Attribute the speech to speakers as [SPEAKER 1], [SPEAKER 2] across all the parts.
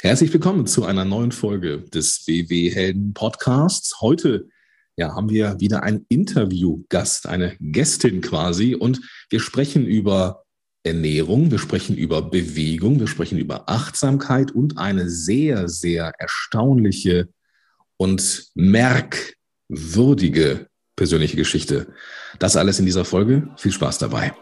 [SPEAKER 1] Herzlich willkommen zu einer neuen Folge des WW Helden Podcasts. Heute ja, haben wir wieder einen Interviewgast, eine Gästin quasi, und wir sprechen über Ernährung, wir sprechen über Bewegung, wir sprechen über Achtsamkeit und eine sehr, sehr erstaunliche und merkwürdige persönliche Geschichte. Das alles in dieser Folge. Viel Spaß dabei.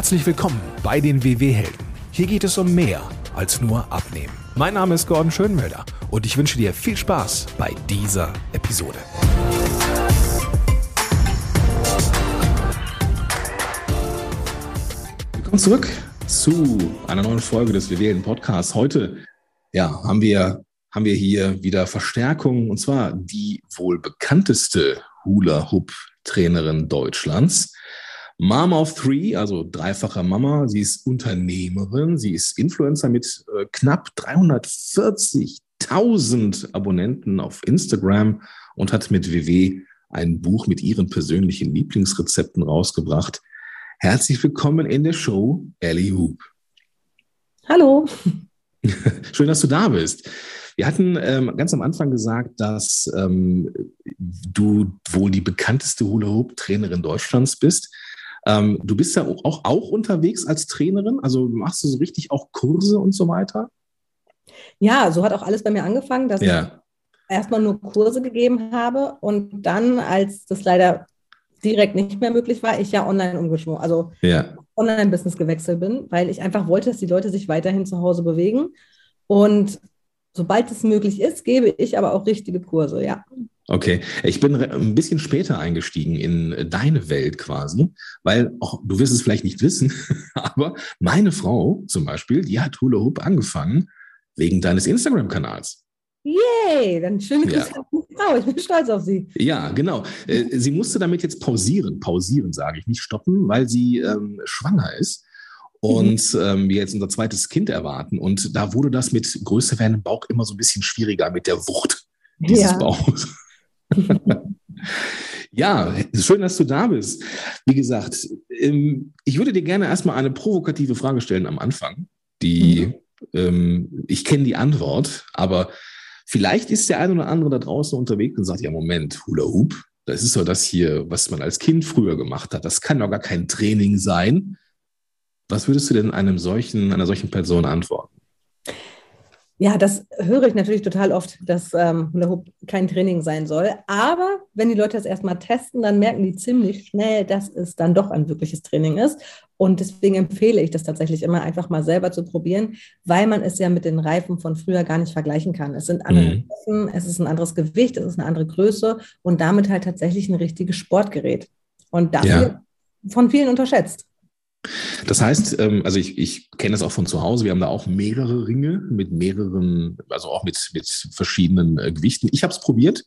[SPEAKER 1] Herzlich willkommen bei den WW-Helden. Hier geht es um mehr als nur Abnehmen. Mein Name ist Gordon Schönmelder und ich wünsche dir viel Spaß bei dieser Episode. Willkommen zurück zu einer neuen Folge des WW-Helden Podcasts. Heute ja, haben, wir, haben wir hier wieder Verstärkung und zwar die wohl bekannteste Hula-Hoop-Trainerin Deutschlands. Mom of Three, also dreifacher Mama. Sie ist Unternehmerin, sie ist Influencer mit äh, knapp 340.000 Abonnenten auf Instagram und hat mit WW ein Buch mit ihren persönlichen Lieblingsrezepten rausgebracht. Herzlich willkommen in der Show, Ellie Hoop.
[SPEAKER 2] Hallo.
[SPEAKER 1] Schön, dass du da bist. Wir hatten ähm, ganz am Anfang gesagt, dass ähm, du wohl die bekannteste Hula-Hoop-Trainerin Deutschlands bist. Ähm, du bist ja auch, auch unterwegs als Trainerin, also machst du so richtig auch Kurse und so weiter?
[SPEAKER 2] Ja, so hat auch alles bei mir angefangen, dass ja. ich erstmal nur Kurse gegeben habe und dann, als das leider direkt nicht mehr möglich war, ich ja online umgeschwungen, also ja. Online-Business gewechselt bin, weil ich einfach wollte, dass die Leute sich weiterhin zu Hause bewegen. Und sobald es möglich ist, gebe ich aber auch richtige Kurse, ja.
[SPEAKER 1] Okay, ich bin ein bisschen später eingestiegen in deine Welt quasi, weil auch, du wirst es vielleicht nicht wissen, aber meine Frau zum Beispiel, die hat Hula Hoop angefangen wegen deines Instagram-Kanals.
[SPEAKER 2] Yay, dann schöne Grüße ja. Frau, ich bin stolz auf sie.
[SPEAKER 1] Ja, genau. Äh, sie musste damit jetzt pausieren, pausieren sage ich, nicht stoppen, weil sie ähm, schwanger ist und mhm. ähm, wir jetzt unser zweites Kind erwarten. Und da wurde das mit größer werdendem Bauch immer so ein bisschen schwieriger mit der Wucht dieses ja. Bauchs. Ja, schön, dass du da bist. Wie gesagt, ähm, ich würde dir gerne erstmal eine provokative Frage stellen am Anfang. Die, mhm. ähm, ich kenne die Antwort, aber vielleicht ist der eine oder andere da draußen unterwegs und sagt, ja, Moment, Hula Hoop, das ist doch das hier, was man als Kind früher gemacht hat. Das kann doch gar kein Training sein. Was würdest du denn einem solchen, einer solchen Person antworten?
[SPEAKER 2] Ja, das höre ich natürlich total oft, dass ähm, Hula Hoop kein Training sein soll. Aber wenn die Leute das erstmal testen, dann merken die ziemlich schnell, dass es dann doch ein wirkliches Training ist. Und deswegen empfehle ich das tatsächlich immer einfach mal selber zu probieren, weil man es ja mit den Reifen von früher gar nicht vergleichen kann. Es sind andere mhm. Reifen, es ist ein anderes Gewicht, es ist eine andere Größe und damit halt tatsächlich ein richtiges Sportgerät. Und das ja. wird von vielen unterschätzt.
[SPEAKER 1] Das heißt, ähm, also ich, ich kenne das auch von zu Hause, wir haben da auch mehrere Ringe mit mehreren, also auch mit, mit verschiedenen äh, Gewichten. Ich habe es probiert.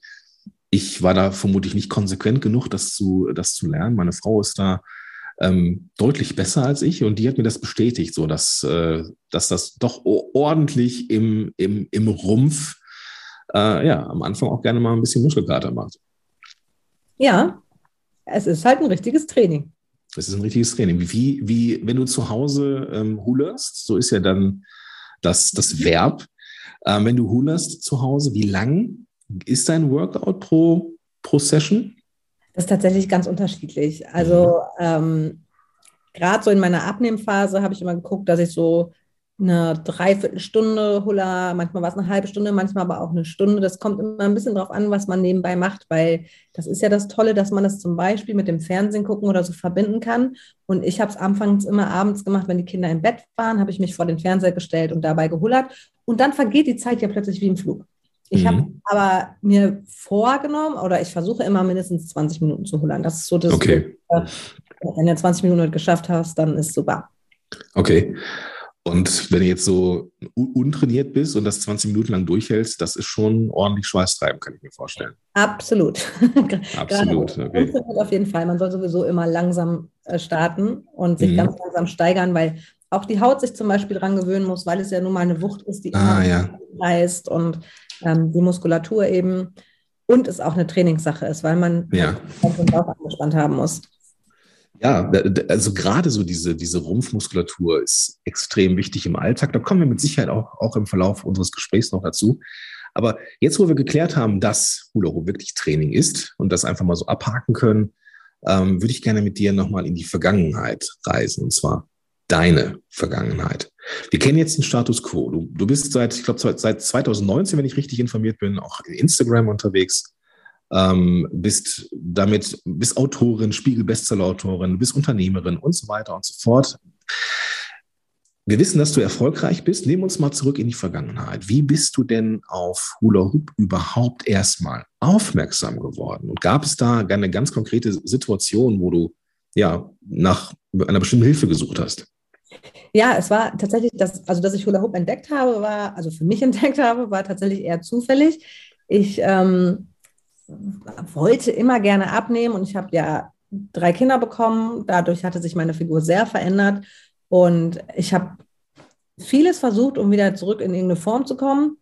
[SPEAKER 1] Ich war da vermutlich nicht konsequent genug, das zu, das zu lernen. Meine Frau ist da ähm, deutlich besser als ich und die hat mir das bestätigt, so dass, äh, dass das doch ordentlich im, im, im Rumpf äh, ja, am Anfang auch gerne mal ein bisschen Muskelkater macht.
[SPEAKER 2] Ja, es ist halt ein richtiges Training.
[SPEAKER 1] Das ist ein richtiges Training. Wie, wie wenn du zu Hause ähm, hulerst, so ist ja dann das, das Verb. Ähm, wenn du hulerst zu Hause, wie lang ist dein Workout pro, pro Session?
[SPEAKER 2] Das ist tatsächlich ganz unterschiedlich. Also mhm. ähm, gerade so in meiner Abnehmphase habe ich immer geguckt, dass ich so eine Dreiviertelstunde Hula, manchmal war es eine halbe Stunde, manchmal aber auch eine Stunde. Das kommt immer ein bisschen drauf an, was man nebenbei macht, weil das ist ja das Tolle, dass man das zum Beispiel mit dem Fernsehen gucken oder so verbinden kann. Und ich habe es anfangs immer abends gemacht, wenn die Kinder im Bett waren, habe ich mich vor den Fernseher gestellt und dabei gehullert. Und dann vergeht die Zeit ja plötzlich wie im Flug. Ich mhm. habe aber mir vorgenommen, oder ich versuche immer mindestens 20 Minuten zu hullern. Das ist so das,
[SPEAKER 1] okay.
[SPEAKER 2] wenn du 20 Minuten geschafft hast, dann ist super.
[SPEAKER 1] Okay. Und wenn du jetzt so untrainiert bist und das 20 Minuten lang durchhältst, das ist schon ordentlich Schweißtreiben, kann ich mir vorstellen.
[SPEAKER 2] Absolut.
[SPEAKER 1] Absolut. Okay.
[SPEAKER 2] Auf jeden Fall. Man soll sowieso immer langsam äh, starten und sich mhm. ganz langsam steigern, weil auch die Haut sich zum Beispiel daran gewöhnen muss, weil es ja nun mal eine Wucht ist, die
[SPEAKER 1] ah, ja.
[SPEAKER 2] heißt und ähm, die Muskulatur eben und es auch eine Trainingssache ist, weil man
[SPEAKER 1] ja.
[SPEAKER 2] den Bauch angespannt haben muss.
[SPEAKER 1] Ja, also gerade so diese, diese Rumpfmuskulatur ist extrem wichtig im Alltag. Da kommen wir mit Sicherheit auch, auch im Verlauf unseres Gesprächs noch dazu. Aber jetzt, wo wir geklärt haben, dass Hula Hoop wirklich Training ist und das einfach mal so abhaken können, ähm, würde ich gerne mit dir nochmal in die Vergangenheit reisen. Und zwar deine Vergangenheit. Wir kennen jetzt den Status quo. Du, du bist seit, ich glaube, seit 2019, wenn ich richtig informiert bin, auch in Instagram unterwegs ähm, bist damit, bist Autorin, Spiegel-Bestseller-Autorin, bist Unternehmerin und so weiter und so fort. Wir wissen, dass du erfolgreich bist. Nehmen uns mal zurück in die Vergangenheit. Wie bist du denn auf Hula Hoop überhaupt erstmal aufmerksam geworden? Und gab es da eine ganz konkrete Situation, wo du ja nach einer bestimmten Hilfe gesucht hast?
[SPEAKER 2] Ja, es war tatsächlich, das, also dass ich Hula Hoop entdeckt habe, war, also für mich entdeckt habe, war tatsächlich eher zufällig. Ich ähm, wollte immer gerne abnehmen und ich habe ja drei Kinder bekommen. Dadurch hatte sich meine Figur sehr verändert und ich habe vieles versucht, um wieder zurück in irgendeine Form zu kommen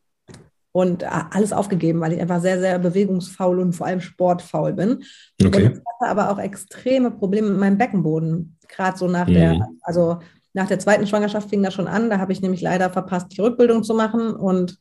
[SPEAKER 2] und alles aufgegeben, weil ich einfach sehr, sehr bewegungsfaul und vor allem sportfaul bin. Okay. Und ich hatte aber auch extreme Probleme mit meinem Beckenboden. Gerade so nach mhm. der, also nach der zweiten Schwangerschaft fing das schon an. Da habe ich nämlich leider verpasst, die Rückbildung zu machen und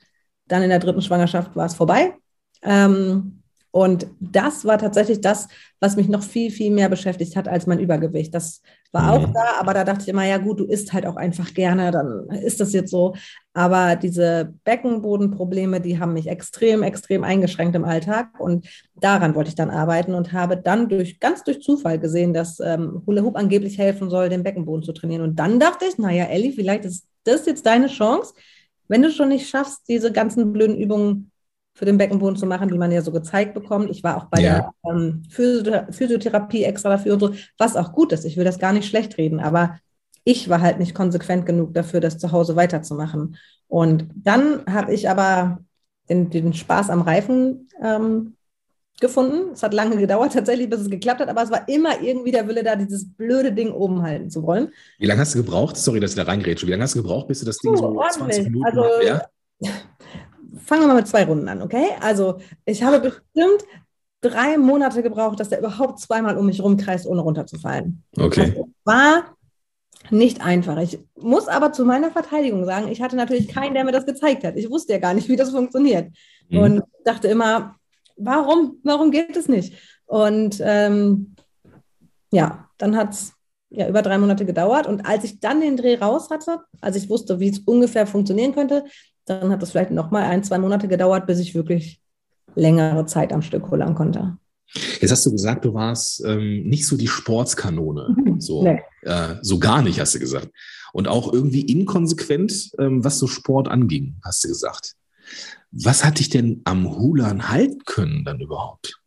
[SPEAKER 2] dann in der dritten Schwangerschaft war es vorbei. Ähm, und das war tatsächlich das, was mich noch viel, viel mehr beschäftigt hat als mein Übergewicht. Das war mhm. auch da, aber da dachte ich immer, ja gut, du isst halt auch einfach gerne, dann ist das jetzt so. Aber diese Beckenbodenprobleme, die haben mich extrem, extrem eingeschränkt im Alltag. Und daran wollte ich dann arbeiten und habe dann durch, ganz durch Zufall gesehen, dass ähm, Hula Hoop angeblich helfen soll, den Beckenboden zu trainieren. Und dann dachte ich, naja, Elli, vielleicht ist das jetzt deine Chance, wenn du schon nicht schaffst, diese ganzen blöden Übungen für den Beckenboden zu machen, die man ja so gezeigt bekommt. Ich war auch bei ja. der ähm, Physiotherapie extra dafür und so, was auch gut ist. Ich will das gar nicht schlecht reden, aber ich war halt nicht konsequent genug dafür, das zu Hause weiterzumachen. Und dann habe ich aber den, den, Spaß am Reifen ähm, gefunden. Es hat lange gedauert tatsächlich, bis es geklappt hat, aber es war immer irgendwie der Wille da, dieses blöde Ding oben halten zu wollen.
[SPEAKER 1] Wie lange hast du gebraucht? Sorry, dass ich da reingrätsche. Wie lange hast du gebraucht, bis du das Ding oh, so ordentlich. 20 Minuten also, ja?
[SPEAKER 2] fangen wir mal mit zwei Runden an, okay? Also ich habe bestimmt drei Monate gebraucht, dass der überhaupt zweimal um mich rumkreist, ohne runterzufallen.
[SPEAKER 1] Okay.
[SPEAKER 2] Also, war nicht einfach. Ich muss aber zu meiner Verteidigung sagen, ich hatte natürlich keinen, der mir das gezeigt hat. Ich wusste ja gar nicht, wie das funktioniert. Mhm. Und dachte immer, warum, warum geht es nicht? Und ähm, ja, dann hat es ja über drei Monate gedauert. Und als ich dann den Dreh raus hatte, als ich wusste, wie es ungefähr funktionieren könnte, dann hat es vielleicht nochmal ein, zwei Monate gedauert, bis ich wirklich längere Zeit am Stück holen konnte.
[SPEAKER 1] Jetzt hast du gesagt, du warst ähm, nicht so die Sportskanone. Mhm. So, nee. äh, so gar nicht, hast du gesagt. Und auch irgendwie inkonsequent, ähm, was so Sport anging, hast du gesagt. Was hat dich denn am Hulan halten können dann überhaupt?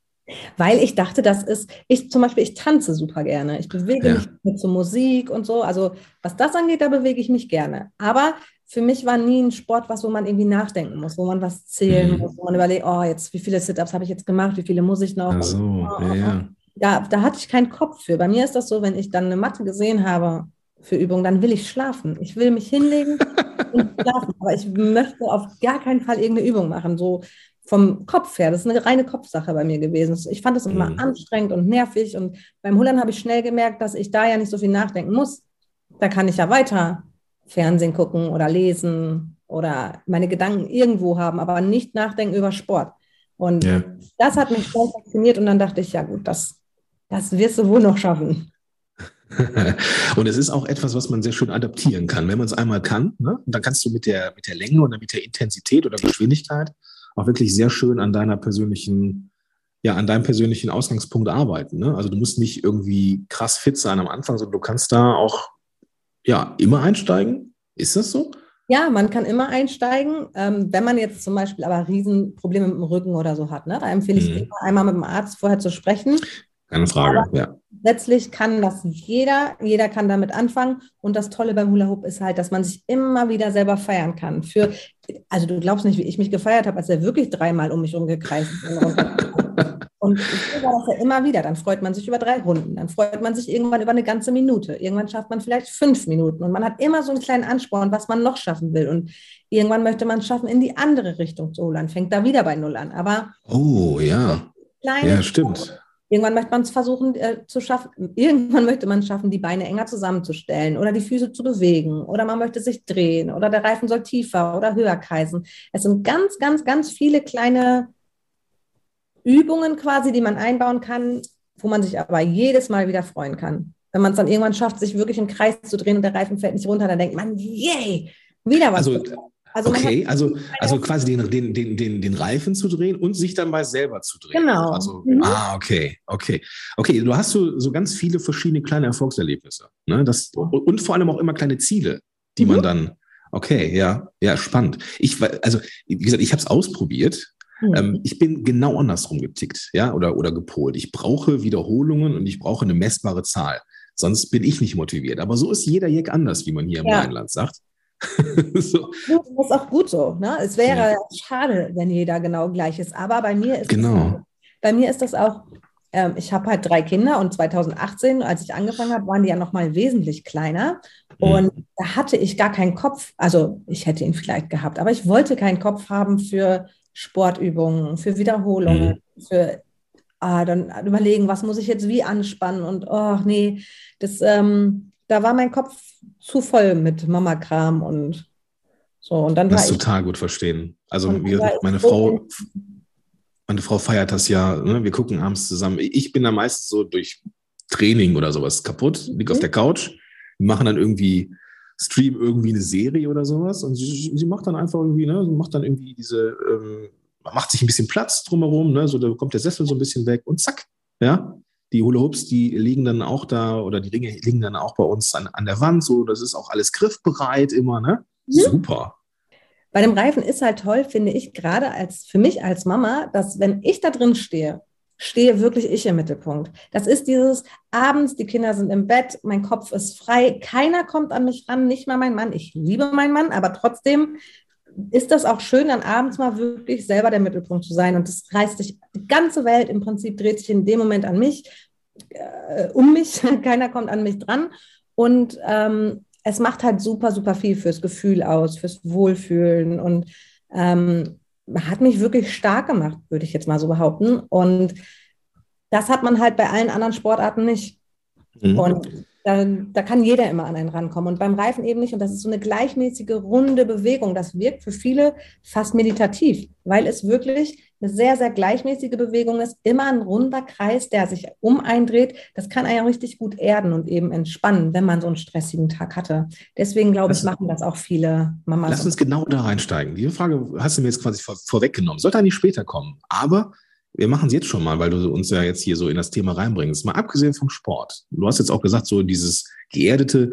[SPEAKER 2] Weil ich dachte, das ist, ich zum Beispiel, ich tanze super gerne. Ich bewege ja. mich so Musik und so. Also was das angeht, da bewege ich mich gerne. Aber für mich war nie ein Sport was, wo man irgendwie nachdenken muss, wo man was zählen mhm. muss, wo man überlegt, oh, jetzt, wie viele Sit-Ups habe ich jetzt gemacht, wie viele muss ich noch?
[SPEAKER 1] Ach so, oh, ja, ja.
[SPEAKER 2] Da, da hatte ich keinen Kopf für. Bei mir ist das so, wenn ich dann eine Matte gesehen habe für Übungen, dann will ich schlafen. Ich will mich hinlegen und schlafen. Aber ich möchte auf gar keinen Fall irgendeine Übung machen. So vom Kopf her. Das ist eine reine Kopfsache bei mir gewesen. Ich fand das immer mhm. anstrengend und nervig. Und beim Hullern habe ich schnell gemerkt, dass ich da ja nicht so viel nachdenken muss. Da kann ich ja weiter Fernsehen gucken oder lesen oder meine Gedanken irgendwo haben, aber nicht nachdenken über Sport. Und ja. das hat mich voll fasziniert und dann dachte ich, ja gut, das, das wirst du wohl noch schaffen.
[SPEAKER 1] und es ist auch etwas, was man sehr schön adaptieren kann. Wenn man es einmal kann, ne? dann kannst du mit der, mit der Länge oder mit der Intensität oder Geschwindigkeit auch wirklich sehr schön an deiner persönlichen, ja, an deinem persönlichen Ausgangspunkt arbeiten. Ne? Also du musst nicht irgendwie krass fit sein am Anfang, sondern du kannst da auch ja, immer einsteigen? Ist das so?
[SPEAKER 2] Ja, man kann immer einsteigen. Ähm, wenn man jetzt zum Beispiel aber Riesenprobleme mit dem Rücken oder so hat, ne? da empfehle ich mhm. immer einmal mit dem Arzt vorher zu sprechen.
[SPEAKER 1] Keine Frage, aber ja.
[SPEAKER 2] Letztlich kann das jeder, jeder kann damit anfangen. Und das Tolle beim Hula Hoop ist halt, dass man sich immer wieder selber feiern kann. Für, also du glaubst nicht, wie ich mich gefeiert habe, als er wirklich dreimal um mich rumgekreist ist. Und so war das ja immer wieder. Dann freut man sich über drei Runden, dann freut man sich irgendwann über eine ganze Minute. Irgendwann schafft man vielleicht fünf Minuten und man hat immer so einen kleinen Ansporn, was man noch schaffen will. Und irgendwann möchte man es schaffen, in die andere Richtung zu holen. Fängt da wieder bei Null an. Aber
[SPEAKER 1] oh ja, ja stimmt.
[SPEAKER 2] Irgendwann möchte man es versuchen äh, zu schaffen, irgendwann möchte man es schaffen, die Beine enger zusammenzustellen oder die Füße zu bewegen oder man möchte sich drehen oder der Reifen soll tiefer oder höher kreisen. Es sind ganz, ganz, ganz viele kleine Übungen quasi, die man einbauen kann, wo man sich aber jedes Mal wieder freuen kann. Wenn man es dann irgendwann schafft, sich wirklich im Kreis zu drehen und der Reifen fällt nicht runter, dann denkt man, yay, wieder was.
[SPEAKER 1] Also, also okay, also, also quasi den, den, den, den, den Reifen zu drehen und sich dann mal selber zu drehen.
[SPEAKER 2] Genau.
[SPEAKER 1] Also, mhm. Ah, okay, okay. Okay, du hast so, so ganz viele verschiedene kleine Erfolgserlebnisse. Ne? Das, und vor allem auch immer kleine Ziele, die mhm. man dann, okay, ja, ja, spannend. Ich, also, wie gesagt, ich habe es ausprobiert. Mhm. Ähm, ich bin genau andersrum getickt, ja, oder, oder gepolt. Ich brauche Wiederholungen und ich brauche eine messbare Zahl. Sonst bin ich nicht motiviert. Aber so ist jeder Jack anders, wie man hier im ja. Rheinland sagt.
[SPEAKER 2] so. Das ist auch gut so. Ne? Es wäre ja. schade, wenn jeder genau gleich ist. Aber bei mir ist
[SPEAKER 1] genau.
[SPEAKER 2] das, bei mir ist das auch, ähm, ich habe halt drei Kinder und 2018, als ich angefangen habe, waren die ja noch mal wesentlich kleiner. Mhm. Und da hatte ich gar keinen Kopf. Also ich hätte ihn vielleicht gehabt, aber ich wollte keinen Kopf haben für Sportübungen, für Wiederholungen, mhm. für ah, dann überlegen, was muss ich jetzt wie anspannen und oh nee, das ähm, da war mein Kopf zu voll mit Mama-Kram und so. Und dann
[SPEAKER 1] das total gut verstehen. Also wir, meine Frau, meine Frau feiert das ja, ne? wir gucken abends zusammen. Ich bin da meistens so durch Training oder sowas kaputt, liege mhm. auf der Couch, machen dann irgendwie Stream irgendwie eine Serie oder sowas und sie, sie macht dann einfach irgendwie, ne, macht dann irgendwie diese, ähm, macht sich ein bisschen Platz drumherum, ne, so da kommt der Sessel so ein bisschen weg und zack, ja, die Hula Hoops, die liegen dann auch da oder die Ringe liegen dann auch bei uns an, an der Wand. So, das ist auch alles griffbereit immer, ne? Mhm. Super.
[SPEAKER 2] Bei dem Reifen ist halt toll, finde ich, gerade als für mich als Mama, dass wenn ich da drin stehe, stehe wirklich ich im Mittelpunkt. Das ist dieses abends, die Kinder sind im Bett, mein Kopf ist frei, keiner kommt an mich ran, nicht mal mein Mann. Ich liebe meinen Mann, aber trotzdem ist das auch schön, dann abends mal wirklich selber der Mittelpunkt zu sein. Und das reißt sich, die ganze Welt im Prinzip dreht sich in dem Moment an mich, äh, um mich, keiner kommt an mich dran. Und ähm, es macht halt super, super viel fürs Gefühl aus, fürs Wohlfühlen und ähm, hat mich wirklich stark gemacht, würde ich jetzt mal so behaupten. Und das hat man halt bei allen anderen Sportarten nicht. Mhm. Und da, da, kann jeder immer an einen rankommen und beim Reifen eben nicht. Und das ist so eine gleichmäßige, runde Bewegung. Das wirkt für viele fast meditativ, weil es wirklich eine sehr, sehr gleichmäßige Bewegung ist. Immer ein runder Kreis, der sich um eindreht. Das kann einen richtig gut erden und eben entspannen, wenn man so einen stressigen Tag hatte. Deswegen glaube ich, machen das auch viele Mamas.
[SPEAKER 1] Lass uns genau da reinsteigen. Diese Frage hast du mir jetzt quasi vor, vorweggenommen. Sollte eigentlich später kommen. Aber wir machen es jetzt schon mal, weil du uns ja jetzt hier so in das Thema reinbringst. Mal abgesehen vom Sport. Du hast jetzt auch gesagt, so dieses geerdete,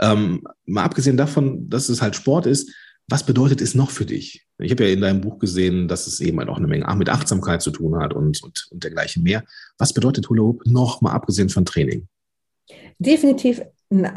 [SPEAKER 1] ähm, mal abgesehen davon, dass es halt Sport ist, was bedeutet es noch für dich? Ich habe ja in deinem Buch gesehen, dass es eben halt auch eine Menge mit Achtsamkeit zu tun hat und, und, und dergleichen mehr. Was bedeutet Hula Hoop noch mal abgesehen von Training?
[SPEAKER 2] Definitiv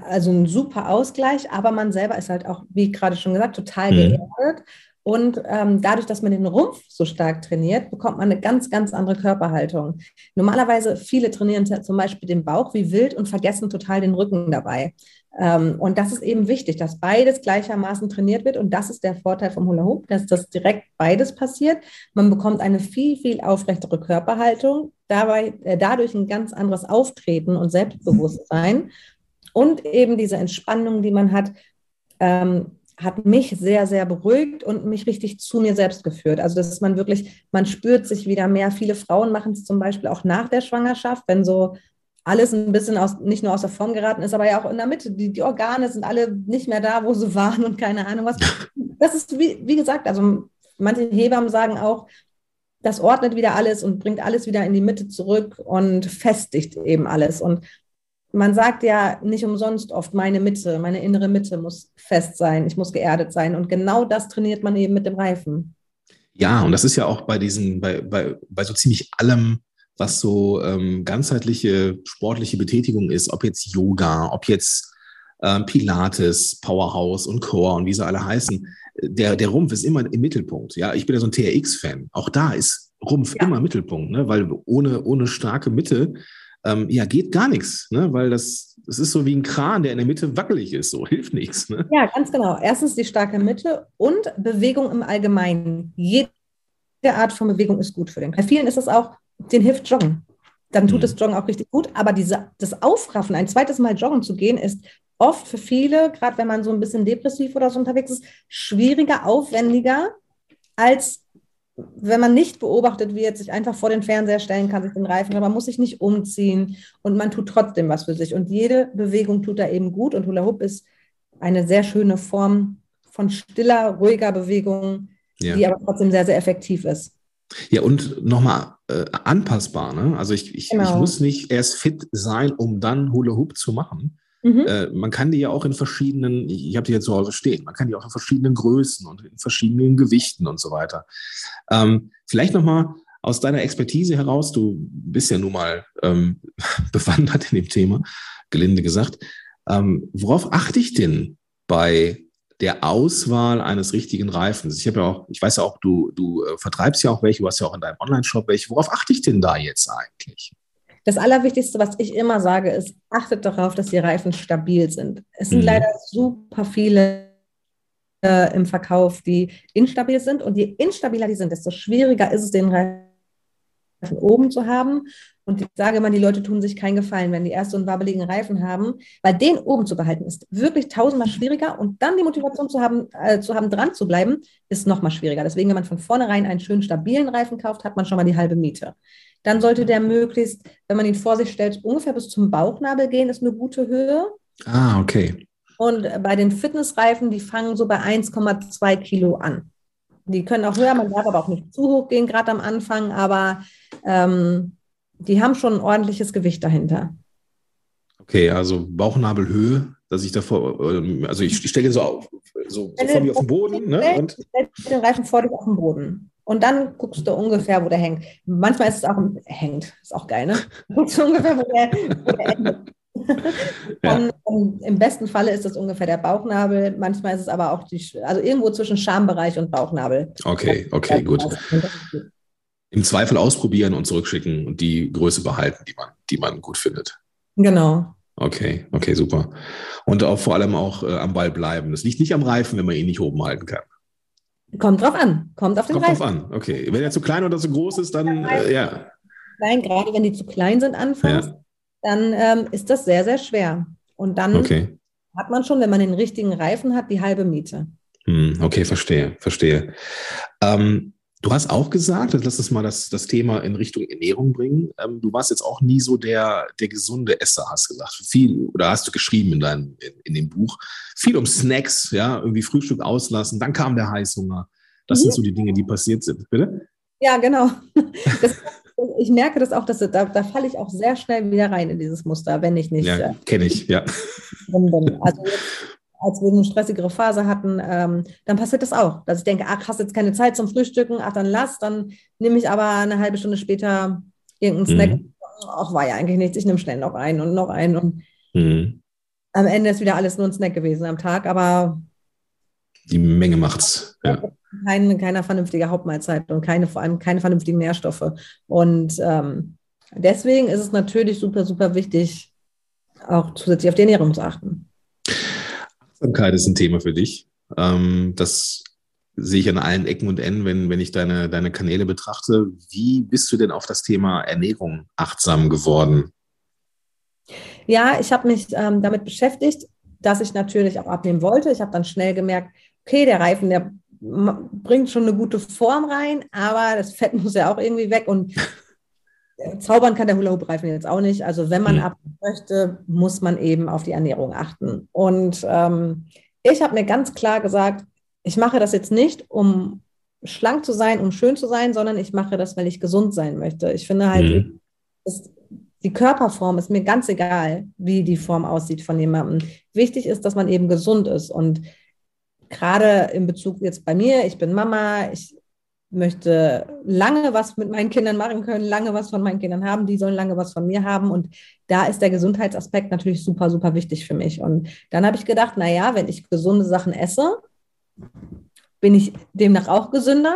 [SPEAKER 2] also ein super Ausgleich, aber man selber ist halt auch, wie gerade schon gesagt, total mhm. geerdet und ähm, dadurch, dass man den Rumpf so stark trainiert, bekommt man eine ganz, ganz andere Körperhaltung. Normalerweise viele trainieren zum Beispiel den Bauch wie wild und vergessen total den Rücken dabei. Ähm, und das ist eben wichtig, dass beides gleichermaßen trainiert wird. Und das ist der Vorteil vom Hula Hoop, dass das direkt beides passiert. Man bekommt eine viel, viel aufrechtere Körperhaltung, dabei, äh, dadurch ein ganz anderes Auftreten und Selbstbewusstsein und eben diese Entspannung, die man hat. Ähm, hat mich sehr, sehr beruhigt und mich richtig zu mir selbst geführt. Also, dass man wirklich, man spürt sich wieder mehr. Viele Frauen machen es zum Beispiel auch nach der Schwangerschaft, wenn so alles ein bisschen aus, nicht nur aus der Form geraten ist, aber ja auch in der Mitte. Die, die Organe sind alle nicht mehr da, wo sie waren und keine Ahnung was. Das ist, wie, wie gesagt, also manche Hebammen sagen auch, das ordnet wieder alles und bringt alles wieder in die Mitte zurück und festigt eben alles. Und man sagt ja nicht umsonst oft, meine Mitte, meine innere Mitte muss fest sein, ich muss geerdet sein. Und genau das trainiert man eben mit dem Reifen.
[SPEAKER 1] Ja, und das ist ja auch bei diesen, bei, bei, bei so ziemlich allem, was so ähm, ganzheitliche sportliche Betätigung ist, ob jetzt Yoga, ob jetzt ähm, Pilates, Powerhouse und Core und wie sie alle heißen, der, der Rumpf ist immer im Mittelpunkt. Ja, ich bin ja so ein TRX-Fan. Auch da ist Rumpf ja. immer Mittelpunkt, ne? weil ohne, ohne starke Mitte ähm, ja, geht gar nichts, ne? weil das, das ist so wie ein Kran, der in der Mitte wackelig ist, so hilft nichts. Ne?
[SPEAKER 2] Ja, ganz genau. Erstens die starke Mitte und Bewegung im Allgemeinen. Jede Art von Bewegung ist gut für den. Bei vielen ist es auch, den hilft Joggen. dann tut mhm. das Joggen auch richtig gut. Aber diese, das Aufraffen, ein zweites Mal joggen zu gehen, ist oft für viele, gerade wenn man so ein bisschen depressiv oder so unterwegs ist, schwieriger, aufwendiger, als wenn man nicht beobachtet wird, sich einfach vor den Fernseher stellen kann, sich den Reifen, aber man muss sich nicht umziehen und man tut trotzdem was für sich. Und jede Bewegung tut da eben gut. Und Hula Hoop ist eine sehr schöne Form von stiller, ruhiger Bewegung, ja. die aber trotzdem sehr, sehr effektiv ist.
[SPEAKER 1] Ja, und nochmal äh, anpassbar. Ne? Also ich, ich, genau. ich muss nicht erst fit sein, um dann Hula Hoop zu machen. Mhm. Äh, man kann die ja auch in verschiedenen, ich habe die jetzt zu Hause stehen, man kann die auch in verschiedenen Größen und in verschiedenen Gewichten und so weiter. Ähm, vielleicht nochmal aus deiner Expertise heraus, du bist ja nun mal ähm, bewandert in dem Thema, gelinde gesagt. Ähm, worauf achte ich denn bei der Auswahl eines richtigen Reifens? Ich habe ja auch, ich weiß ja auch, du, du äh, vertreibst ja auch welche, du hast ja auch in deinem Online-Shop welche. Worauf achte ich denn da jetzt eigentlich?
[SPEAKER 2] Das Allerwichtigste, was ich immer sage, ist, achtet darauf, dass die Reifen stabil sind. Es sind mhm. leider super viele äh, im Verkauf, die instabil sind. Und je instabiler die sind, desto schwieriger ist es, den Reifen oben zu haben. Und ich sage immer, die Leute tun sich keinen Gefallen, wenn die erst so einen wabbeligen Reifen haben, weil den oben zu behalten ist wirklich tausendmal schwieriger und dann die Motivation zu haben, äh, zu haben, dran zu bleiben, ist nochmal schwieriger. Deswegen, wenn man von vornherein einen schönen stabilen Reifen kauft, hat man schon mal die halbe Miete dann sollte der möglichst, wenn man ihn vor sich stellt, ungefähr bis zum Bauchnabel gehen, ist eine gute Höhe.
[SPEAKER 1] Ah, okay.
[SPEAKER 2] Und bei den Fitnessreifen, die fangen so bei 1,2 Kilo an. Die können auch höher, man darf aber auch nicht zu hoch gehen, gerade am Anfang, aber ähm, die haben schon ein ordentliches Gewicht dahinter.
[SPEAKER 1] Okay, also Bauchnabelhöhe, dass ich davor, ähm, also ich, ich stelle den so auf, so, so vor mir auf den Boden. Ne?
[SPEAKER 2] Und den Reifen vor dich auf den Boden. Und dann guckst du ungefähr, wo der hängt. Manchmal ist es auch, hängt, ist auch geil, ne? guckst du ungefähr, wo der, wo der hängt. ja. Im besten Falle ist das ungefähr der Bauchnabel. Manchmal ist es aber auch die, also irgendwo zwischen Schambereich und Bauchnabel.
[SPEAKER 1] Okay, okay, gut. Im Zweifel ausprobieren und zurückschicken und die Größe behalten, die man, die man gut findet.
[SPEAKER 2] Genau.
[SPEAKER 1] Okay, okay, super. Und auch vor allem auch äh, am Ball bleiben. Das liegt nicht am Reifen, wenn man ihn nicht oben halten kann.
[SPEAKER 2] Kommt drauf an. Kommt auf den
[SPEAKER 1] Kommt Reifen. drauf an, okay. Wenn er zu klein oder zu groß ist, dann äh, ja.
[SPEAKER 2] Nein, gerade wenn die zu klein sind anfangs, ja. dann ähm, ist das sehr, sehr schwer. Und dann okay. hat man schon, wenn man den richtigen Reifen hat, die halbe Miete.
[SPEAKER 1] Hm, okay, verstehe, verstehe. Ähm, Du hast auch gesagt, lass uns mal das, das Thema in Richtung Ernährung bringen. Ähm, du warst jetzt auch nie so der, der gesunde Esser, hast gesagt. Viel, oder hast du geschrieben in, deinem, in, in dem Buch. Viel um Snacks, ja, irgendwie Frühstück auslassen, dann kam der Heißhunger. Das mhm. sind so die Dinge, die passiert sind. Bitte?
[SPEAKER 2] Ja, genau. Das, ich merke das auch, dass da, da falle ich auch sehr schnell wieder rein in dieses Muster, wenn ich nicht.
[SPEAKER 1] Ja, äh, kenne ich, ja.
[SPEAKER 2] Also jetzt als wir eine stressigere Phase hatten, ähm, dann passiert das auch, dass ich denke, ach, hast jetzt keine Zeit zum Frühstücken, ach, dann lass, dann nehme ich aber eine halbe Stunde später irgendeinen Snack. Mhm. Ach, war ja eigentlich nichts, ich nehme schnell noch einen und noch einen und mhm. am Ende ist wieder alles nur ein Snack gewesen am Tag, aber
[SPEAKER 1] die Menge macht's. Ja.
[SPEAKER 2] Keine, keine vernünftige Hauptmahlzeit und keine, vor allem keine vernünftigen Nährstoffe. Und ähm, deswegen ist es natürlich super, super wichtig, auch zusätzlich auf die Ernährung zu achten.
[SPEAKER 1] Achtsamkeit ist ein Thema für dich. Ähm, das sehe ich an allen Ecken und Enden, wenn, wenn ich deine, deine Kanäle betrachte. Wie bist du denn auf das Thema Ernährung achtsam geworden?
[SPEAKER 2] Ja, ich habe mich ähm, damit beschäftigt, dass ich natürlich auch abnehmen wollte. Ich habe dann schnell gemerkt, okay, der Reifen, der bringt schon eine gute Form rein, aber das Fett muss ja auch irgendwie weg und zaubern kann der Hula-Hoop-Reifen jetzt auch nicht. Also wenn man mhm. abnehmen möchte, muss man eben auf die Ernährung achten. Und ähm, ich habe mir ganz klar gesagt, ich mache das jetzt nicht, um schlank zu sein, um schön zu sein, sondern ich mache das, weil ich gesund sein möchte. Ich finde halt, mhm. ist, die Körperform ist mir ganz egal, wie die Form aussieht von jemandem. Wichtig ist, dass man eben gesund ist. Und gerade in Bezug jetzt bei mir, ich bin Mama, ich möchte lange was mit meinen Kindern machen können, lange was von meinen Kindern haben, die sollen lange was von mir haben. Und da ist der Gesundheitsaspekt natürlich super, super wichtig für mich. Und dann habe ich gedacht, naja, wenn ich gesunde Sachen esse, bin ich demnach auch gesünder,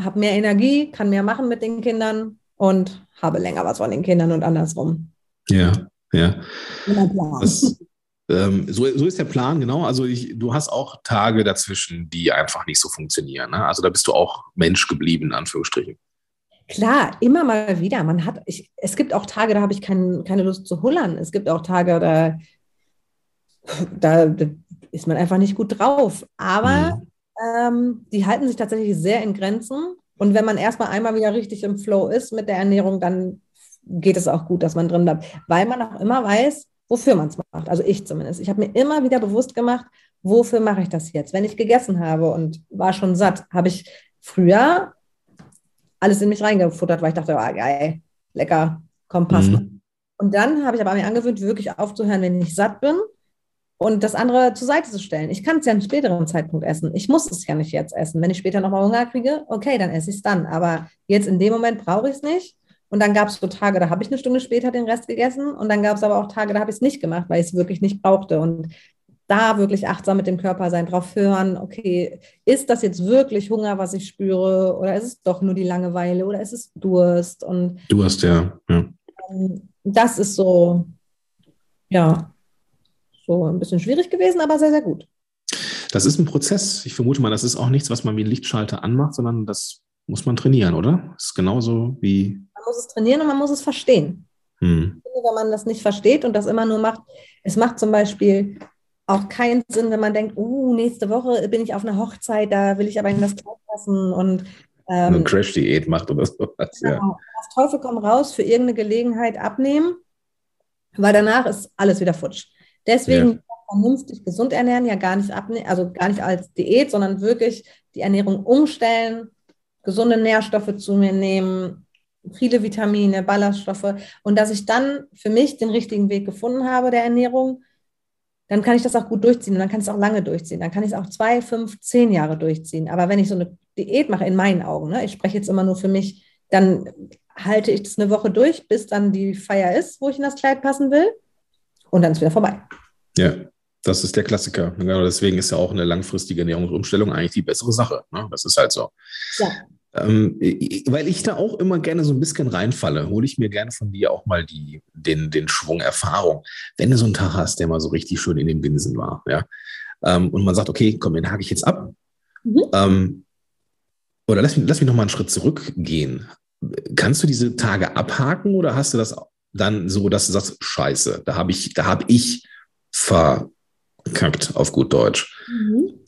[SPEAKER 2] habe mehr Energie, kann mehr machen mit den Kindern und habe länger was von den Kindern und andersrum.
[SPEAKER 1] Ja, ja. Das, ähm, so, so, ist der Plan, genau. Also ich, du hast auch Tage dazwischen, die einfach nicht so funktionieren. Ne? Also da bist du auch Mensch geblieben, in Anführungsstrichen.
[SPEAKER 2] Klar, immer mal wieder. Man hat, ich, es gibt auch Tage, da habe ich kein, keine Lust zu hullern. Es gibt auch Tage, da, da ist man einfach nicht gut drauf. Aber mhm. ähm, die halten sich tatsächlich sehr in Grenzen. Und wenn man erstmal einmal wieder richtig im Flow ist mit der Ernährung, dann geht es auch gut, dass man drin bleibt, weil man auch immer weiß, wofür man es macht. Also ich zumindest. Ich habe mir immer wieder bewusst gemacht, wofür mache ich das jetzt? Wenn ich gegessen habe und war schon satt, habe ich früher alles in mich reingefuttert, weil ich dachte, oh, geil, lecker, komm, passt. Mhm. Und dann habe ich aber mir angewöhnt, wirklich aufzuhören, wenn ich satt bin und das andere zur Seite zu stellen. Ich kann es ja einen späteren Zeitpunkt essen. Ich muss es ja nicht jetzt essen. Wenn ich später nochmal Hunger kriege, okay, dann esse ich es dann. Aber jetzt in dem Moment brauche ich es nicht. Und dann gab es so Tage, da habe ich eine Stunde später den Rest gegessen. Und dann gab es aber auch Tage, da habe ich es nicht gemacht, weil ich es wirklich nicht brauchte. Und da wirklich achtsam mit dem Körper sein, drauf hören, okay, ist das jetzt wirklich Hunger, was ich spüre, oder ist es doch nur die Langeweile oder ist es Durst? Und
[SPEAKER 1] Durst, ja. ja.
[SPEAKER 2] Ähm, das ist so, ja, so ein bisschen schwierig gewesen, aber sehr, sehr gut.
[SPEAKER 1] Das ist ein Prozess. Ich vermute mal, das ist auch nichts, was man wie ein Lichtschalter anmacht, sondern das muss man trainieren, oder? Das ist genauso wie.
[SPEAKER 2] Man muss es trainieren und man muss es verstehen. Hm. Wenn man das nicht versteht und das immer nur macht, es macht zum Beispiel auch keinen Sinn, wenn man denkt, uh, nächste Woche bin ich auf einer Hochzeit, da will ich aber in das Kleid passen und
[SPEAKER 1] ähm, eine Crash-Diät macht oder sowas.
[SPEAKER 2] Genau, ja. Auf Teufel komm raus, für irgendeine Gelegenheit abnehmen, weil danach ist alles wieder futsch. Deswegen ja. vernünftig gesund ernähren, ja gar nicht abnehmen, also gar nicht als Diät, sondern wirklich die Ernährung umstellen, gesunde Nährstoffe zu mir nehmen, viele Vitamine, Ballaststoffe und dass ich dann für mich den richtigen Weg gefunden habe der Ernährung dann kann ich das auch gut durchziehen und dann kann ich es auch lange durchziehen. Dann kann ich es auch zwei, fünf, zehn Jahre durchziehen. Aber wenn ich so eine Diät mache, in meinen Augen, ne, ich spreche jetzt immer nur für mich, dann halte ich das eine Woche durch, bis dann die Feier ist, wo ich in das Kleid passen will. Und dann ist wieder vorbei.
[SPEAKER 1] Ja, das ist der Klassiker. Genau deswegen ist ja auch eine langfristige Ernährungsumstellung eigentlich die bessere Sache. Ne? Das ist halt so. Ja. Ähm, weil ich da auch immer gerne so ein bisschen reinfalle, hole ich mir gerne von dir auch mal die, den, den Schwung Erfahrung. Wenn du so einen Tag hast, der mal so richtig schön in den Binsen war, ja, ähm, und man sagt, okay, komm, den hake ich jetzt ab. Mhm. Ähm, oder lass mich, lass mich noch mal einen Schritt zurückgehen. Kannst du diese Tage abhaken oder hast du das dann so, dass du sagst, scheiße, da habe ich, da habe ich verkackt auf gut Deutsch?
[SPEAKER 2] Mhm.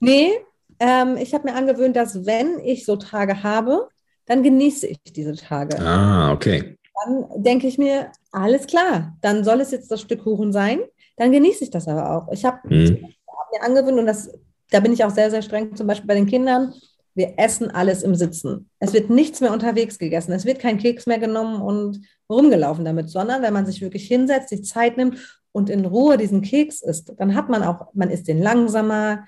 [SPEAKER 2] Nee, ähm, ich habe mir angewöhnt, dass wenn ich so Tage habe, dann genieße ich diese Tage.
[SPEAKER 1] Ah, okay.
[SPEAKER 2] Dann denke ich mir, alles klar, dann soll es jetzt das Stück Kuchen sein, dann genieße ich das aber auch. Ich habe hm. hab mir angewöhnt und das, da bin ich auch sehr, sehr streng, zum Beispiel bei den Kindern, wir essen alles im Sitzen. Es wird nichts mehr unterwegs gegessen. Es wird kein Keks mehr genommen und rumgelaufen damit, sondern wenn man sich wirklich hinsetzt, sich Zeit nimmt und in Ruhe diesen Keks isst, dann hat man auch, man isst den langsamer,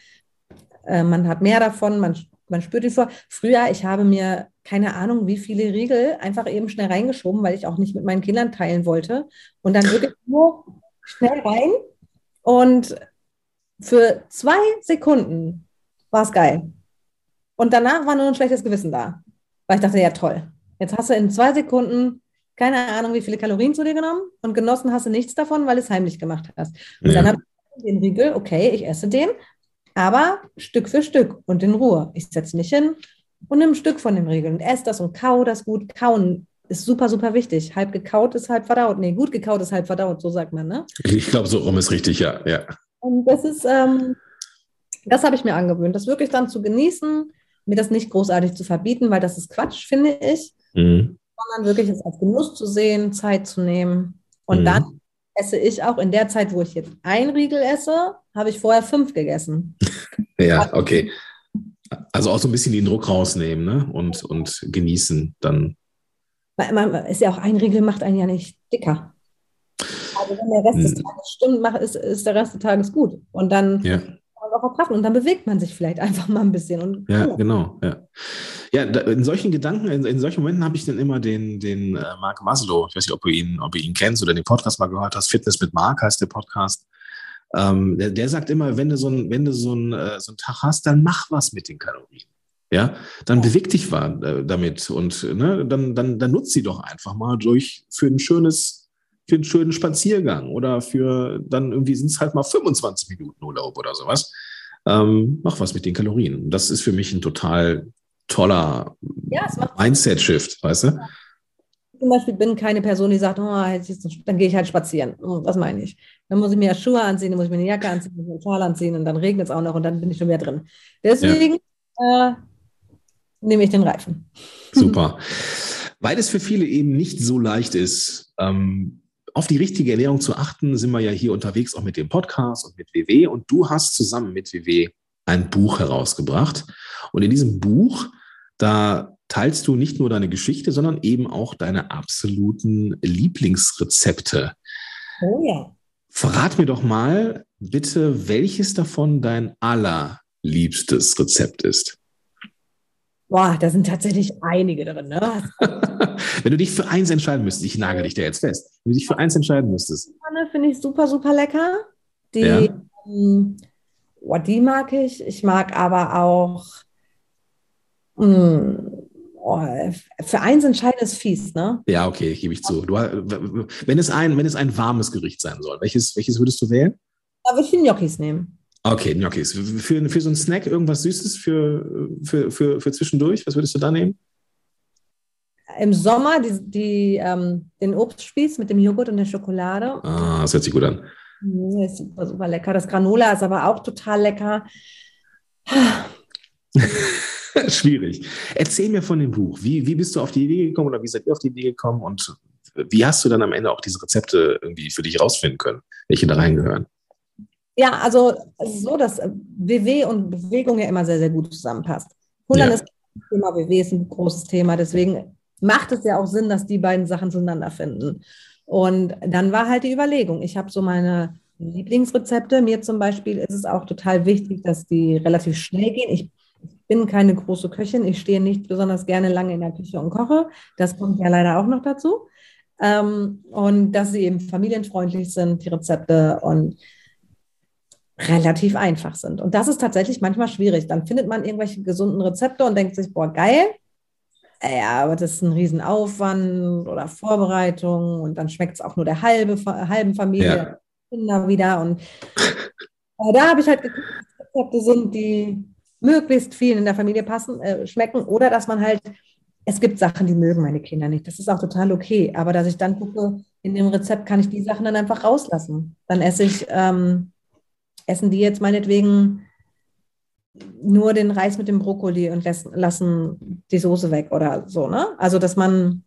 [SPEAKER 2] äh, man hat mehr davon, man, man spürt ihn vor. Früher, ich habe mir keine Ahnung, wie viele Riegel einfach eben schnell reingeschoben, weil ich auch nicht mit meinen Kindern teilen wollte. Und dann wirklich nur schnell rein. Und für zwei Sekunden war es geil. Und danach war nur ein schlechtes Gewissen da. Weil ich dachte, ja toll, jetzt hast du in zwei Sekunden keine Ahnung, wie viele Kalorien zu dir genommen und genossen hast du nichts davon, weil du es heimlich gemacht hast. Und ja. dann habe ich den Riegel, okay, ich esse den, aber Stück für Stück und in Ruhe. Ich setze mich hin und nehme ein Stück von dem Riegel und esse das und kau das gut. Kauen ist super, super wichtig. Halb gekaut ist halb verdaut. Nee, gut gekaut ist halb verdaut, so sagt man, ne?
[SPEAKER 1] Ich glaube, so rum ist richtig, ja. ja.
[SPEAKER 2] Und das ist, ähm, das habe ich mir angewöhnt, das wirklich dann zu genießen, mir das nicht großartig zu verbieten, weil das ist Quatsch, finde ich. Mhm. Sondern wirklich es als Genuss zu sehen, Zeit zu nehmen. Und mhm. dann esse ich auch in der Zeit, wo ich jetzt ein Riegel esse, habe ich vorher fünf gegessen.
[SPEAKER 1] ja, okay. Also auch so ein bisschen den Druck rausnehmen ne? und, und genießen dann.
[SPEAKER 2] Weil man ist ja auch ein Riegel macht einen ja nicht dicker. Also wenn der Rest hm. des Tages stimmt, macht, ist, ist der Rest des Tages gut. Und dann ja und dann bewegt man sich vielleicht einfach mal ein bisschen.
[SPEAKER 1] Ja, genau. Ja, ja da, in solchen Gedanken, in, in solchen Momenten habe ich dann immer den, den äh, Mark Maslow, ich weiß nicht, ob du ihn, ob du ihn kennst oder den Podcast mal gehört hast, Fitness mit Mark heißt der Podcast. Ähm, der, der, sagt immer, wenn du so einen wenn du so ein, äh, so einen Tag hast, dann mach was mit den Kalorien. Ja, dann beweg dich mal äh, damit und ne, dann, dann, dann nutzt sie doch einfach mal durch für ein schönes, für einen schönen Spaziergang oder für dann irgendwie sind es halt mal 25 Minuten Urlaub oder sowas. Ähm, mach was mit den Kalorien. Das ist für mich ein total toller
[SPEAKER 2] Ja,
[SPEAKER 1] Mindset-Shift, weißt du?
[SPEAKER 2] Zum Beispiel bin keine Person, die sagt, oh, dann gehe ich halt spazieren. Was meine ich? Dann muss ich mir ja Schuhe anziehen, dann muss ich mir eine Jacke anziehen, muss ich einen Schal anziehen und dann regnet es auch noch und dann bin ich schon wieder drin. Deswegen äh, nehme ich den Reifen.
[SPEAKER 1] Super. Weil es für viele eben nicht so leicht ist, ähm, auf die richtige Ernährung zu achten, sind wir ja hier unterwegs auch mit dem Podcast und mit WW. Und du hast zusammen mit WW ein Buch herausgebracht. Und in diesem Buch, da teilst du nicht nur deine Geschichte, sondern eben auch deine absoluten Lieblingsrezepte.
[SPEAKER 2] Oh ja.
[SPEAKER 1] Verrat mir doch mal bitte, welches davon dein allerliebstes Rezept ist.
[SPEAKER 2] Boah, da sind tatsächlich einige drin. Ne?
[SPEAKER 1] Wenn du dich für eins entscheiden müsstest, ich nagel dich da jetzt fest, wenn du dich für eins entscheiden müsstest.
[SPEAKER 2] Pfanne finde ich super, super lecker. Die,
[SPEAKER 1] Ja.
[SPEAKER 2] boah, die mag ich. Ich mag aber auch. mh, oh, für eins entscheiden ist fies, ne?
[SPEAKER 1] Ja, okay, gebe ich zu. Du, wenn, es ein, wenn es ein warmes Gericht sein soll, welches, welches würdest du wählen?
[SPEAKER 2] Da würde ich die Gnocchis nehmen.
[SPEAKER 1] Okay, Gnocchis. Für, für so einen Snack irgendwas Süßes für, für, für, für zwischendurch, was würdest du da nehmen?
[SPEAKER 2] Im Sommer die, die, ähm, den Obstspieß mit dem Joghurt und der Schokolade.
[SPEAKER 1] Ah, das hört sich gut an.
[SPEAKER 2] Mm, Ist super, super lecker. Das Granola ist aber auch total lecker.
[SPEAKER 1] Schwierig. Erzähl mir von dem Buch. Wie, wie bist du auf die Idee gekommen oder wie seid ihr auf die Idee gekommen und wie hast du dann am Ende auch diese Rezepte irgendwie für dich rausfinden können, welche da reingehören?
[SPEAKER 2] Ja, also so, dass WW und Bewegung ja immer sehr, sehr gut zusammenpasst. Hullern
[SPEAKER 1] Ja.
[SPEAKER 2] ist ein Thema, WW ist ein großes Thema, deswegen macht es ja auch Sinn, dass die beiden Sachen zueinander finden. Und dann war halt die Überlegung, ich habe so meine Lieblingsrezepte. Mir zum Beispiel ist es auch total wichtig, dass die relativ schnell gehen. Ich bin keine große Köchin, ich stehe nicht besonders gerne lange in der Küche und koche. Das kommt ja leider auch noch dazu. Ähm, und dass sie eben familienfreundlich sind, die Rezepte und relativ einfach sind. Und das ist tatsächlich manchmal schwierig. Dann findet man irgendwelche gesunden Rezepte und denkt sich, boah, geil. Ja, aber das ist ein Riesenaufwand oder Vorbereitung und dann schmeckt es auch nur der halbe, halben Familie,
[SPEAKER 1] Ja.
[SPEAKER 2] Kinder wieder. Und äh, da habe ich halt geguckt, dass Rezepte sind, die möglichst vielen in der Familie passen, äh, schmecken oder dass man halt, es gibt Sachen, die mögen meine Kinder nicht. Das ist auch total okay. Aber dass ich dann gucke, in dem Rezept kann ich die Sachen dann einfach rauslassen. Dann esse ich, ähm, essen die jetzt meinetwegen nur den Reis mit dem Brokkoli und lassen, die Soße weg oder so, ne? Also, dass man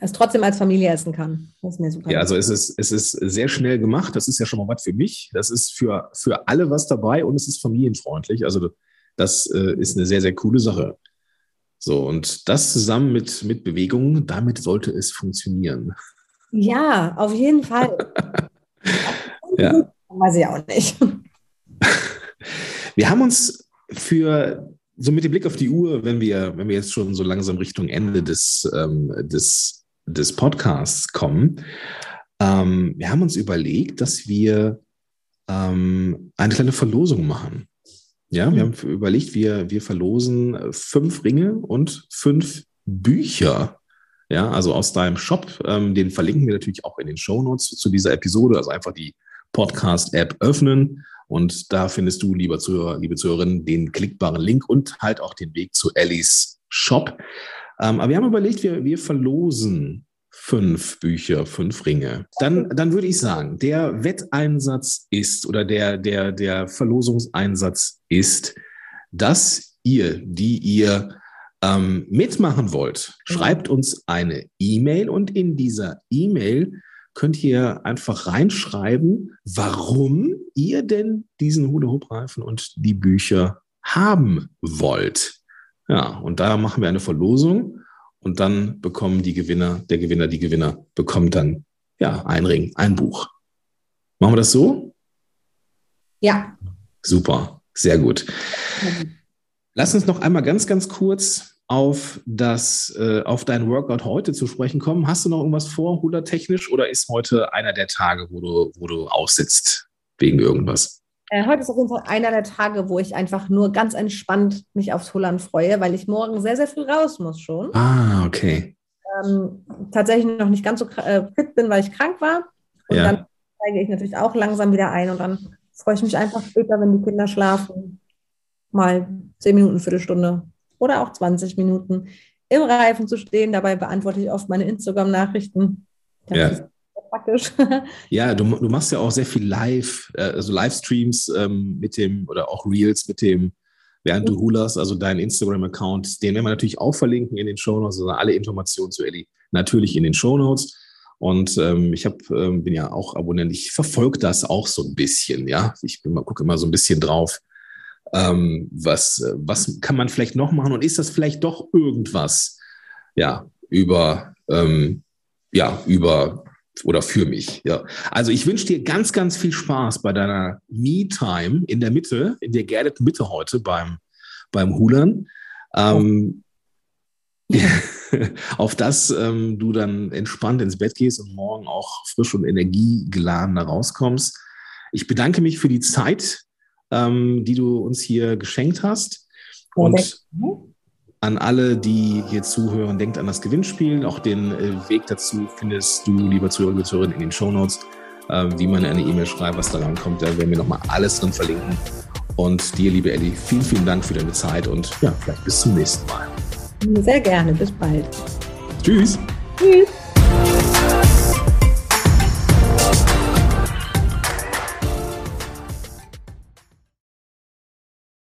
[SPEAKER 2] es trotzdem als Familie essen kann. Das ist mir super.
[SPEAKER 1] Ja, also es ist, es ist sehr schnell gemacht. Das ist ja schon mal was für mich. Das ist für, für alle was dabei und es ist familienfreundlich. Also das äh, ist eine sehr, sehr coole Sache. So, und das zusammen mit, mit Bewegungen, damit sollte es funktionieren.
[SPEAKER 2] ja, auf jeden Fall.
[SPEAKER 1] Ja.
[SPEAKER 2] Weiß ich auch nicht.
[SPEAKER 1] Wir haben uns für, so mit dem Blick auf die Uhr, wenn wir, wenn wir jetzt schon so langsam Richtung Ende des, ähm, des, des Podcasts kommen, ähm, wir haben uns überlegt, dass wir ähm, eine kleine Verlosung machen. Ja, wir haben überlegt, wir, wir verlosen äh, fünf Ringe und fünf Bücher. Ja, also aus deinem Shop. Ähm, den verlinken wir natürlich auch in den Shownotes zu dieser Episode. Also einfach die Podcast-App öffnen und da findest du, lieber Zuhörer, liebe Zuhörerin, den klickbaren Link und halt auch den Weg zu Ellis Shop. Ähm, aber wir haben überlegt, wir, wir verlosen fünf Bücher, fünf Ringe. Dann, dann würde ich sagen, der Wetteinsatz ist oder der, der, der Verlosungseinsatz ist, dass ihr, die ihr ähm, mitmachen wollt, schreibt uns eine E-Mail und in dieser E-Mail könnt ihr einfach reinschreiben, warum ihr denn diesen Hula-Hoop-Reifen und die Bücher haben wollt. Ja, und da machen wir eine Verlosung und dann bekommen die Gewinner, der Gewinner, die Gewinner bekommt dann ja ein Ring, ein Buch. Machen wir das so?
[SPEAKER 2] Ja.
[SPEAKER 1] Super, sehr gut. Lass uns noch einmal ganz, ganz kurz auf das, äh, auf dein Workout heute zu sprechen kommen. Hast du noch irgendwas vor, Hula technisch, oder ist heute einer der Tage, wo du, wo du aussitzt wegen irgendwas?
[SPEAKER 2] Äh, heute ist auf jeden Fall einer der Tage, wo ich einfach nur ganz entspannt mich aufs Hullern freue, weil ich morgen sehr, sehr früh raus muss schon.
[SPEAKER 1] Ah, okay.
[SPEAKER 2] Ähm, tatsächlich noch nicht ganz so äh, fit bin, weil ich krank war. Und
[SPEAKER 1] Ja.
[SPEAKER 2] dann steige ich natürlich auch langsam wieder ein und dann freue ich mich einfach später, wenn die Kinder schlafen, mal zehn Minuten, Viertelstunde oder auch 20 Minuten im Reifen zu stehen. Dabei beantworte ich oft meine Instagram-Nachrichten.
[SPEAKER 1] Ja. Praktisch. Ja, du, du machst ja auch sehr viel Live, äh, also Livestreams ähm, mit dem oder auch Reels mit dem, während du hulas, also deinen Instagram-Account, den werden wir natürlich auch verlinken in den Shownotes, also alle Informationen zu Ellie natürlich in den Shownotes. Und ähm, ich hab, ähm, bin ja auch Abonnent, ich verfolge das auch so ein bisschen, ja. Ich gucke immer so ein bisschen drauf, ähm, was, was kann man vielleicht noch machen und ist das vielleicht doch irgendwas, ja, über, ähm, ja, über oder für mich, ja. Also ich wünsche dir ganz, ganz viel Spaß bei deiner Me-Time in der Mitte, in der geerdeten Mitte heute beim, beim Hulern. Ähm, auf das ähm, du dann entspannt ins Bett gehst und morgen auch frisch und energiegeladen da rauskommst. Ich bedanke mich für die Zeit, ähm, die du uns hier geschenkt hast. Und an alle, die hier zuhören, denkt an das Gewinnspiel. Auch den äh, Weg dazu findest du, lieber Zuhörer, liebe Zuhörerin, in den Shownotes, äh, wie man eine E-Mail schreibt, was da rankommt. Da werden wir nochmal alles drin verlinken. Und dir, liebe Elli, vielen, vielen Dank für deine Zeit und ja, vielleicht bis zum nächsten Mal.
[SPEAKER 2] Sehr gerne. Bis bald.
[SPEAKER 1] Tschüss. Tschüss.